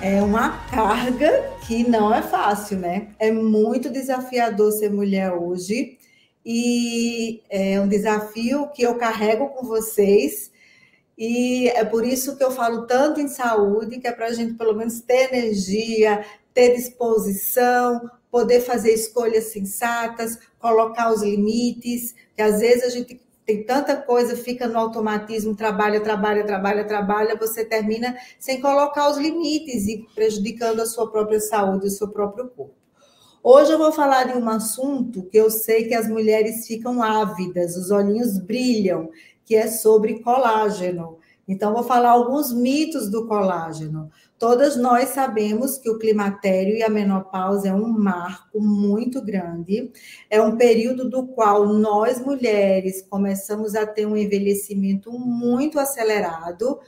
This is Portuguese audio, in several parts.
É uma carga que não é fácil, né? É muito desafiador ser mulher hoje e é um desafio que eu carrego com vocês e é por isso que eu falo tanto em saúde, que é para a gente pelo menos ter energia, ter disposição, poder fazer escolhas sensatas, colocar os limites, que às vezes a gente tem tanta coisa, fica no automatismo, trabalha, trabalha, trabalha, trabalha, você termina sem colocar os limites e prejudicando a sua própria saúde, o seu próprio corpo. Hoje eu vou falar de um assunto que eu sei que as mulheres ficam ávidas, os olhinhos brilham, que é sobre colágeno. Então, vou falar alguns mitos do colágeno. Todas nós sabemos que o climatério e a menopausa é um marco muito grande, é um período do qual nós mulheres começamos a ter um envelhecimento muito acelerado.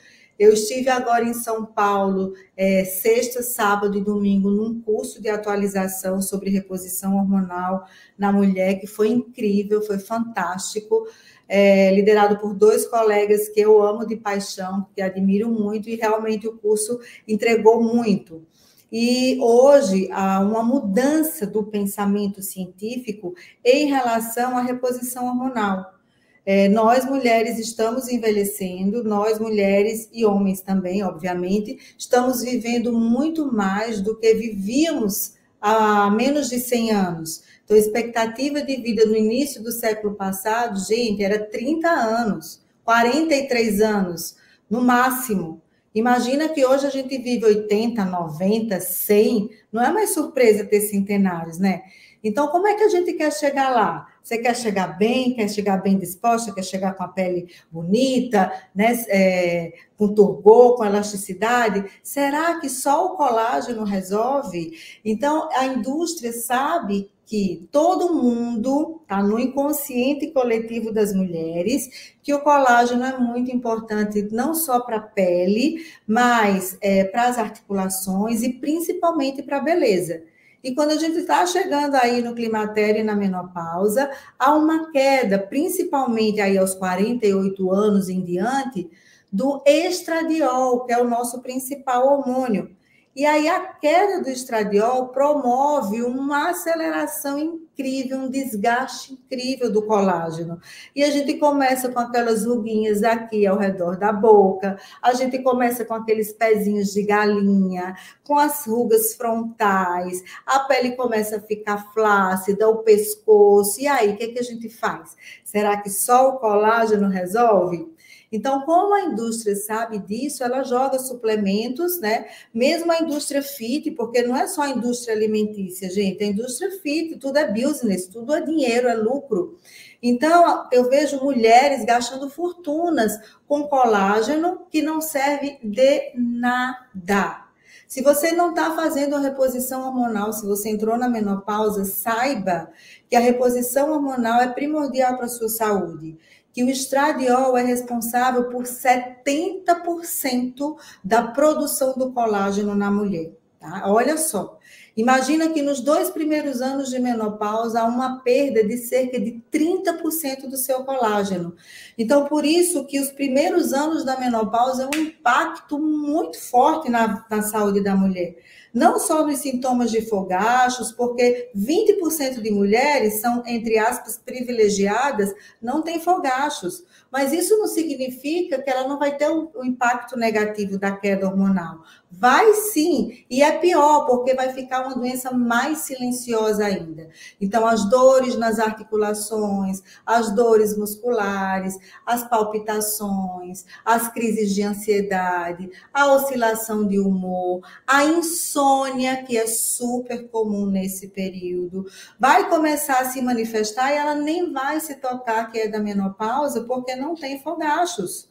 Eu estive agora em São Paulo, é, sexta, sábado e domingo, num curso de atualização sobre reposição hormonal na mulher, que foi incrível, foi fantástico é, liderado por dois colegas que eu amo de paixão, que admiro muito, e realmente o curso entregou muito. E hoje há uma mudança do pensamento científico em relação à reposição hormonal. É, nós mulheres estamos envelhecendo, nós mulheres e homens também, obviamente, estamos vivendo muito mais do que vivíamos há menos de 100 anos. Então, a expectativa de vida no início do século passado, gente, era 30 anos, 43 anos, no máximo. Imagina que hoje a gente vive 80, 90, 100, não é mais surpresa ter centenários, né? Então, como é que a gente quer chegar lá? Você quer chegar bem, quer chegar bem disposta, quer chegar com a pele bonita, né? É, com turgor, com elasticidade? Será que só o colágeno resolve? Então, a indústria sabe que todo mundo está no inconsciente coletivo das mulheres que o colágeno é muito importante não só para a pele, mas é, para as articulações e principalmente para a beleza. E quando a gente está chegando aí no climatério e na menopausa, há uma queda, principalmente aí aos 48 anos em diante, do estradiol, que é o nosso principal hormônio. E aí a queda do estradiol promove uma aceleração incrível, um desgaste incrível do colágeno. E a gente começa com aquelas ruguinhas aqui ao redor da boca, a gente começa com aqueles pezinhos de galinha, com as rugas frontais, a pele começa a ficar flácida, o pescoço. E aí, o que, é que a gente faz? Será que só o colágeno resolve? Então, como a indústria sabe disso, ela joga suplementos, né? Mesmo a indústria fit, porque não é só a indústria alimentícia, gente, a indústria fit, tudo é business, tudo é dinheiro, é lucro. Então, eu vejo mulheres gastando fortunas com colágeno que não serve de nada. Se você não está fazendo a reposição hormonal, se você entrou na menopausa, saiba que a reposição hormonal é primordial para a sua saúde que o estradiol é responsável por 70% da produção do colágeno na mulher. Tá? Olha só. Imagina que nos dois primeiros anos de menopausa há uma perda de cerca de 30% do seu colágeno. Então, por isso que os primeiros anos da menopausa é um impacto muito forte na, na saúde da mulher não só nos sintomas de fogachos, porque 20% de mulheres são, entre aspas, privilegiadas, não têm fogachos. Mas isso não significa que ela não vai ter o um, um impacto negativo da queda hormonal. Vai sim, e é pior, porque vai ficar uma doença mais silenciosa ainda. Então, as dores nas articulações, as dores musculares, as palpitações, as crises de ansiedade, a oscilação de humor, a insônia, que é super comum nesse período, vai começar a se manifestar e ela nem vai se tocar que é da menopausa, porque não tem fogachos.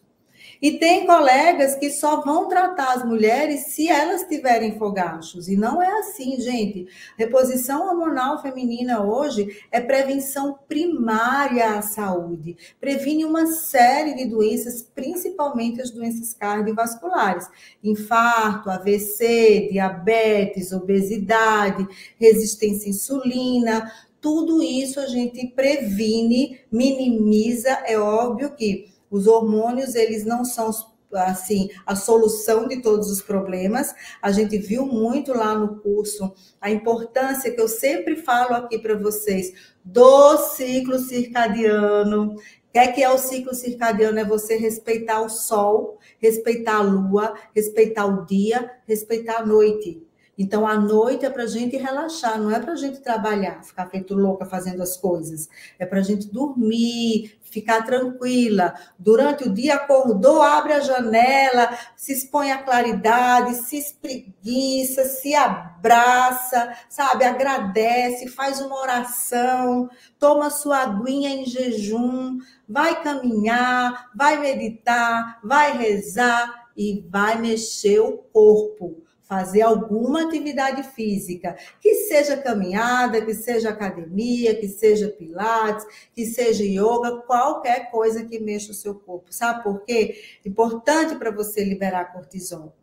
E tem colegas que só vão tratar as mulheres se elas tiverem fogachos. E não é assim, gente. Reposição hormonal feminina hoje é prevenção primária à saúde. Previne uma série de doenças, principalmente as doenças cardiovasculares: infarto, AVC, diabetes, obesidade, resistência à insulina. Tudo isso a gente previne, minimiza. É óbvio que os hormônios, eles não são assim a solução de todos os problemas. A gente viu muito lá no curso a importância que eu sempre falo aqui para vocês do ciclo circadiano. O que é, que é o ciclo circadiano? É você respeitar o sol, respeitar a lua, respeitar o dia, respeitar a noite. Então, a noite é para a gente relaxar, não é para a gente trabalhar, ficar feito louca fazendo as coisas. É para a gente dormir, ficar tranquila. Durante o dia, acordou, abre a janela, se expõe à claridade, se espreguiça, se abraça, sabe? Agradece, faz uma oração, toma sua aguinha em jejum, vai caminhar, vai meditar, vai rezar e vai mexer o corpo fazer alguma atividade física, que seja caminhada, que seja academia, que seja pilates, que seja yoga, qualquer coisa que mexa o seu corpo. Sabe por quê? Importante para você liberar cortisol.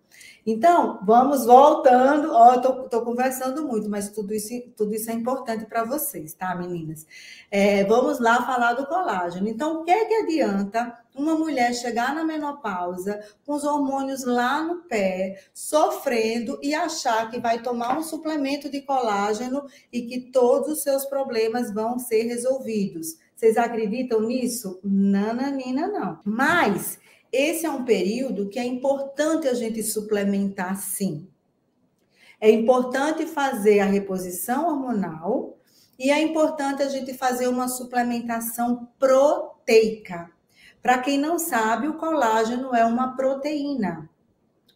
Então, vamos voltando. Ó, tô, tô, conversando muito, mas tudo isso, tudo isso é importante para vocês, tá, meninas? É, vamos lá falar do colágeno. Então, o que é que adianta uma mulher chegar na menopausa com os hormônios lá no pé, sofrendo e achar que vai tomar um suplemento de colágeno e que todos os seus problemas vão ser resolvidos? Vocês acreditam nisso? Nananina, não. Mas esse é um período que é importante a gente suplementar, sim. É importante fazer a reposição hormonal e é importante a gente fazer uma suplementação proteica. Para quem não sabe, o colágeno é uma proteína.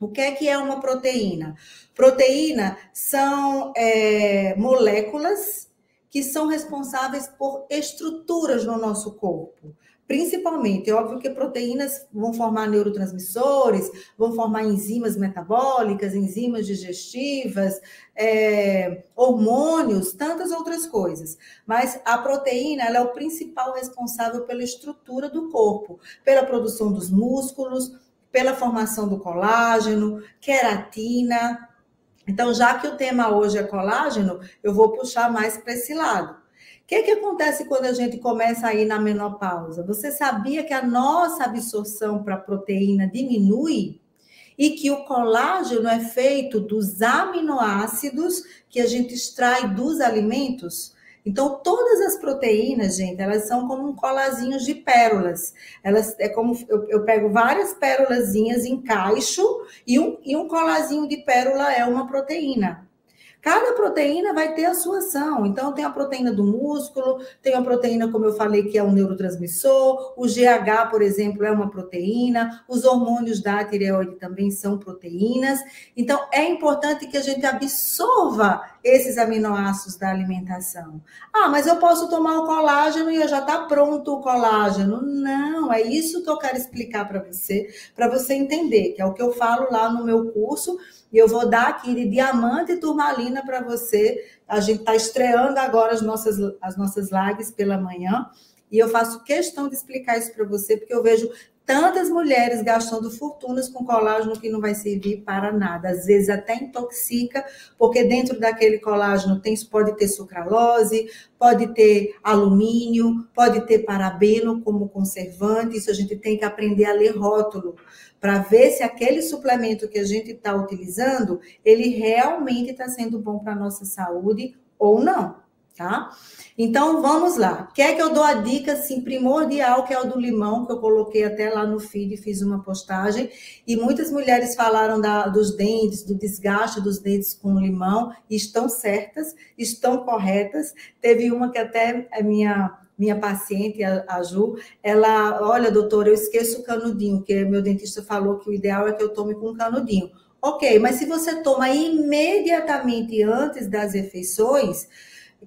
O que é que é uma proteína? Proteína são é, moléculas que são responsáveis por estruturas no nosso corpo. Principalmente, é óbvio que proteínas vão formar neurotransmissores, vão formar enzimas metabólicas, enzimas digestivas, é, hormônios, tantas outras coisas. Mas a proteína é o principal responsável pela estrutura do corpo, pela produção dos músculos, pela formação do colágeno, queratina. Então, já que o tema hoje é colágeno, eu vou puxar mais para esse lado que, que acontece quando a gente começa a ir na menopausa? Você sabia que a nossa absorção para proteína diminui? E que o colágeno é feito dos aminoácidos que a gente extrai dos alimentos? Então, todas as proteínas, gente, elas são como um colazinho de pérolas. Elas é como eu, eu pego várias pérolazinhas, encaixo, e um, e um colazinho de pérola é uma proteína. Cada proteína vai ter a sua ação. Então, tem a proteína do músculo, tem a proteína, como eu falei, que é um neurotransmissor, o GH, por exemplo, é uma proteína, os hormônios da tireoide também são proteínas. Então, é importante que a gente absorva esses aminoácidos da alimentação. Ah, mas eu posso tomar o colágeno e já está pronto o colágeno. Não, é isso que eu quero explicar para você, para você entender, que é o que eu falo lá no meu curso e eu vou dar aqui de diamante e turmalina para você. A gente está estreando agora as nossas, as nossas lives pela manhã. E eu faço questão de explicar isso para você, porque eu vejo tantas mulheres gastando fortunas com colágeno que não vai servir para nada. Às vezes até intoxica, porque dentro daquele colágeno tem, pode ter sucralose, pode ter alumínio, pode ter parabeno como conservante. Isso a gente tem que aprender a ler rótulo para ver se aquele suplemento que a gente está utilizando, ele realmente está sendo bom para a nossa saúde ou não, tá? Então, vamos lá. Quer que eu dou a dica, assim, primordial, que é o do limão, que eu coloquei até lá no feed, fiz uma postagem, e muitas mulheres falaram da, dos dentes, do desgaste dos dentes com limão, e estão certas, estão corretas. Teve uma que até a minha minha paciente, a, a Ju, ela, olha, doutora, eu esqueço o canudinho, que meu dentista falou que o ideal é que eu tome com canudinho. Ok, mas se você toma imediatamente antes das refeições,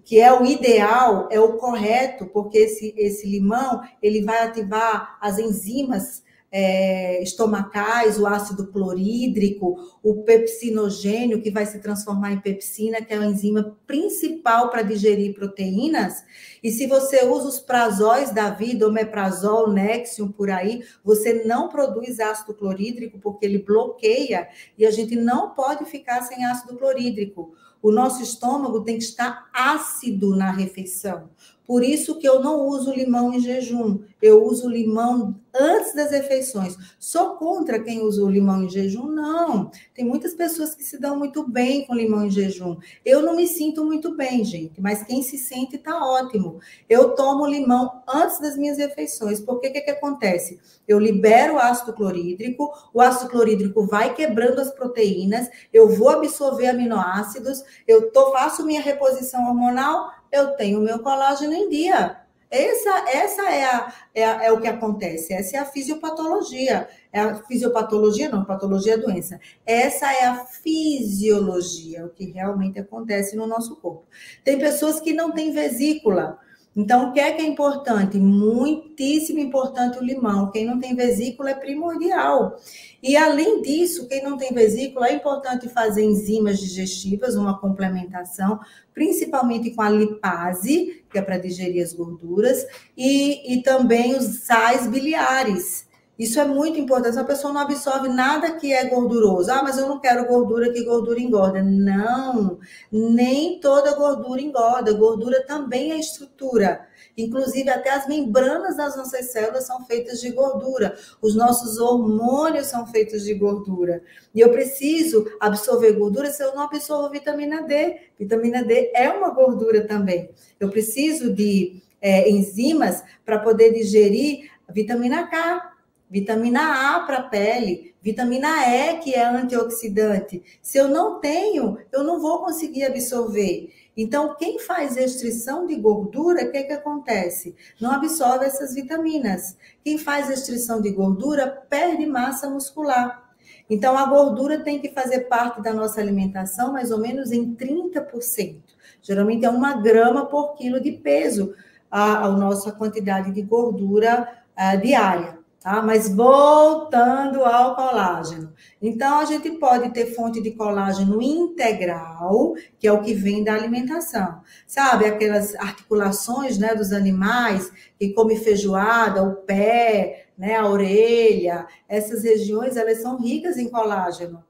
que é o ideal, é o correto, porque esse, esse limão ele vai ativar as enzimas é, estomacais, o ácido clorídrico, o pepsinogênio, que vai se transformar em pepsina, que é a enzima principal para digerir proteínas. E se você usa os prazóis da vida, omeprazol, Nexium, por aí, você não produz ácido clorídrico, porque ele bloqueia, e a gente não pode ficar sem ácido clorídrico. O nosso estômago tem que estar ácido na refeição. Por isso que eu não uso limão em jejum. Eu uso limão antes das refeições. Sou contra quem usa o limão em jejum? Não. Tem muitas pessoas que se dão muito bem com limão em jejum. Eu não me sinto muito bem, gente, mas quem se sente está ótimo. Eu tomo limão antes das minhas refeições. Porque que que acontece? Eu libero o ácido clorídrico, o ácido clorídrico vai quebrando as proteínas, eu vou absorver aminoácidos, eu tô, faço minha reposição hormonal, eu tenho meu colágeno em dia. Essa, essa é, a, é, a, é, o que acontece, essa é a fisiopatologia. É a fisiopatologia, não, patologia é doença. Essa é a fisiologia, o que realmente acontece no nosso corpo. Tem pessoas que não têm vesícula. Então, o que é que é importante? Muitíssimo importante o limão. Quem não tem vesícula é primordial. E além disso, quem não tem vesícula, é importante fazer enzimas digestivas, uma complementação, principalmente com a lipase, que é para digerir as gorduras, e, e também os sais biliares. Isso é muito importante. A pessoa não absorve nada que é gorduroso. Ah, mas eu não quero gordura, que gordura engorda. Não, nem toda gordura engorda. Gordura também é estrutura. Inclusive, até as membranas das nossas células são feitas de gordura. Os nossos hormônios são feitos de gordura. E eu preciso absorver gordura se eu não absorvo vitamina D. Vitamina D é uma gordura também. Eu preciso de é, enzimas para poder digerir vitamina K, vitamina A para a pele, vitamina E, que é antioxidante. Se eu não tenho, eu não vou conseguir absorver. Então, quem faz restrição de gordura, o que, que acontece? Não absorve essas vitaminas. Quem faz restrição de gordura perde massa muscular. Então, a gordura tem que fazer parte da nossa alimentação mais ou menos em 30%. Geralmente é uma grama por quilo de peso a, a nossa quantidade de gordura a, diária. Tá? Mas voltando ao colágeno. Então, a gente pode ter fonte de colágeno integral, que é o que vem da alimentação. Sabe, aquelas articulações né, dos animais que come feijoada, o pé, né, a orelha, essas regiões, elas são ricas em colágeno.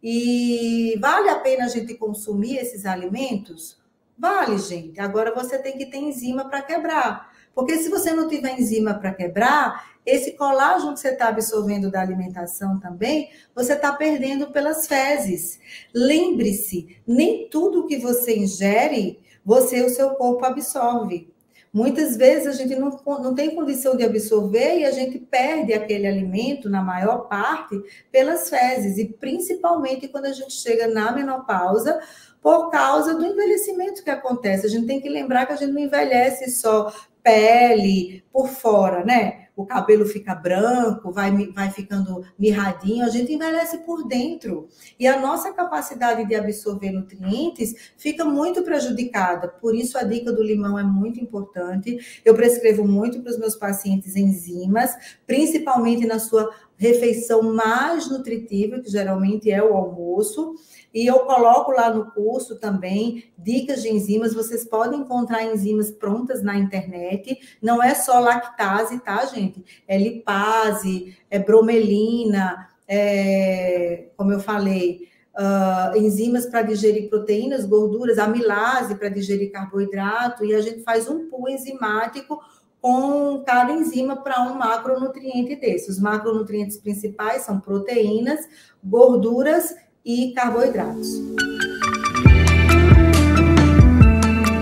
E vale a pena a gente consumir esses alimentos? Vale, gente. Agora você tem que ter enzima para quebrar. Porque se você não tiver enzima para quebrar, esse colágeno que você está absorvendo da alimentação também, você está perdendo pelas fezes. Lembre-se, nem tudo que você ingere, você, o seu corpo absorve. Muitas vezes a gente não, não tem condição de absorver e a gente perde aquele alimento, na maior parte, pelas fezes, e principalmente quando a gente chega na menopausa, por causa do envelhecimento que acontece. A gente tem que lembrar que a gente não envelhece só pele por fora, né? o cabelo fica branco, vai, vai ficando mirradinho, a gente envelhece por dentro. E a nossa capacidade de absorver nutrientes fica muito prejudicada. Por isso, a dica do limão é muito importante. Eu prescrevo muito para os meus pacientes enzimas, principalmente na sua refeição mais nutritiva, que geralmente é o almoço. E eu coloco lá no curso também dicas de enzimas. Vocês podem encontrar enzimas prontas na internet. Não é só lactase, tá, gente? É lipase, é bromelina, é, como eu falei, uh, enzimas para digerir proteínas, gorduras, amilase para digerir carboidrato. E a gente faz um pool enzimático com cada enzima para um macronutriente desse. Os macronutrientes principais são proteínas, gorduras e carboidratos.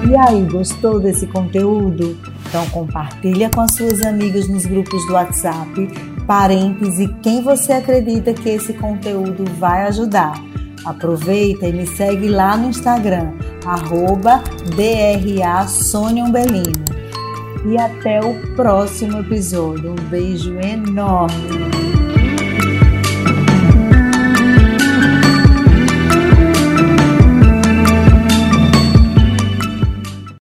E aí, gostou desse conteúdo? Então compartilha com as suas amigas nos grupos do WhatsApp, parentes e quem você acredita que esse conteúdo vai ajudar. Aproveita e me segue lá no Instagram, arroba DRA Umbelino. E até o próximo episódio. Um beijo enorme!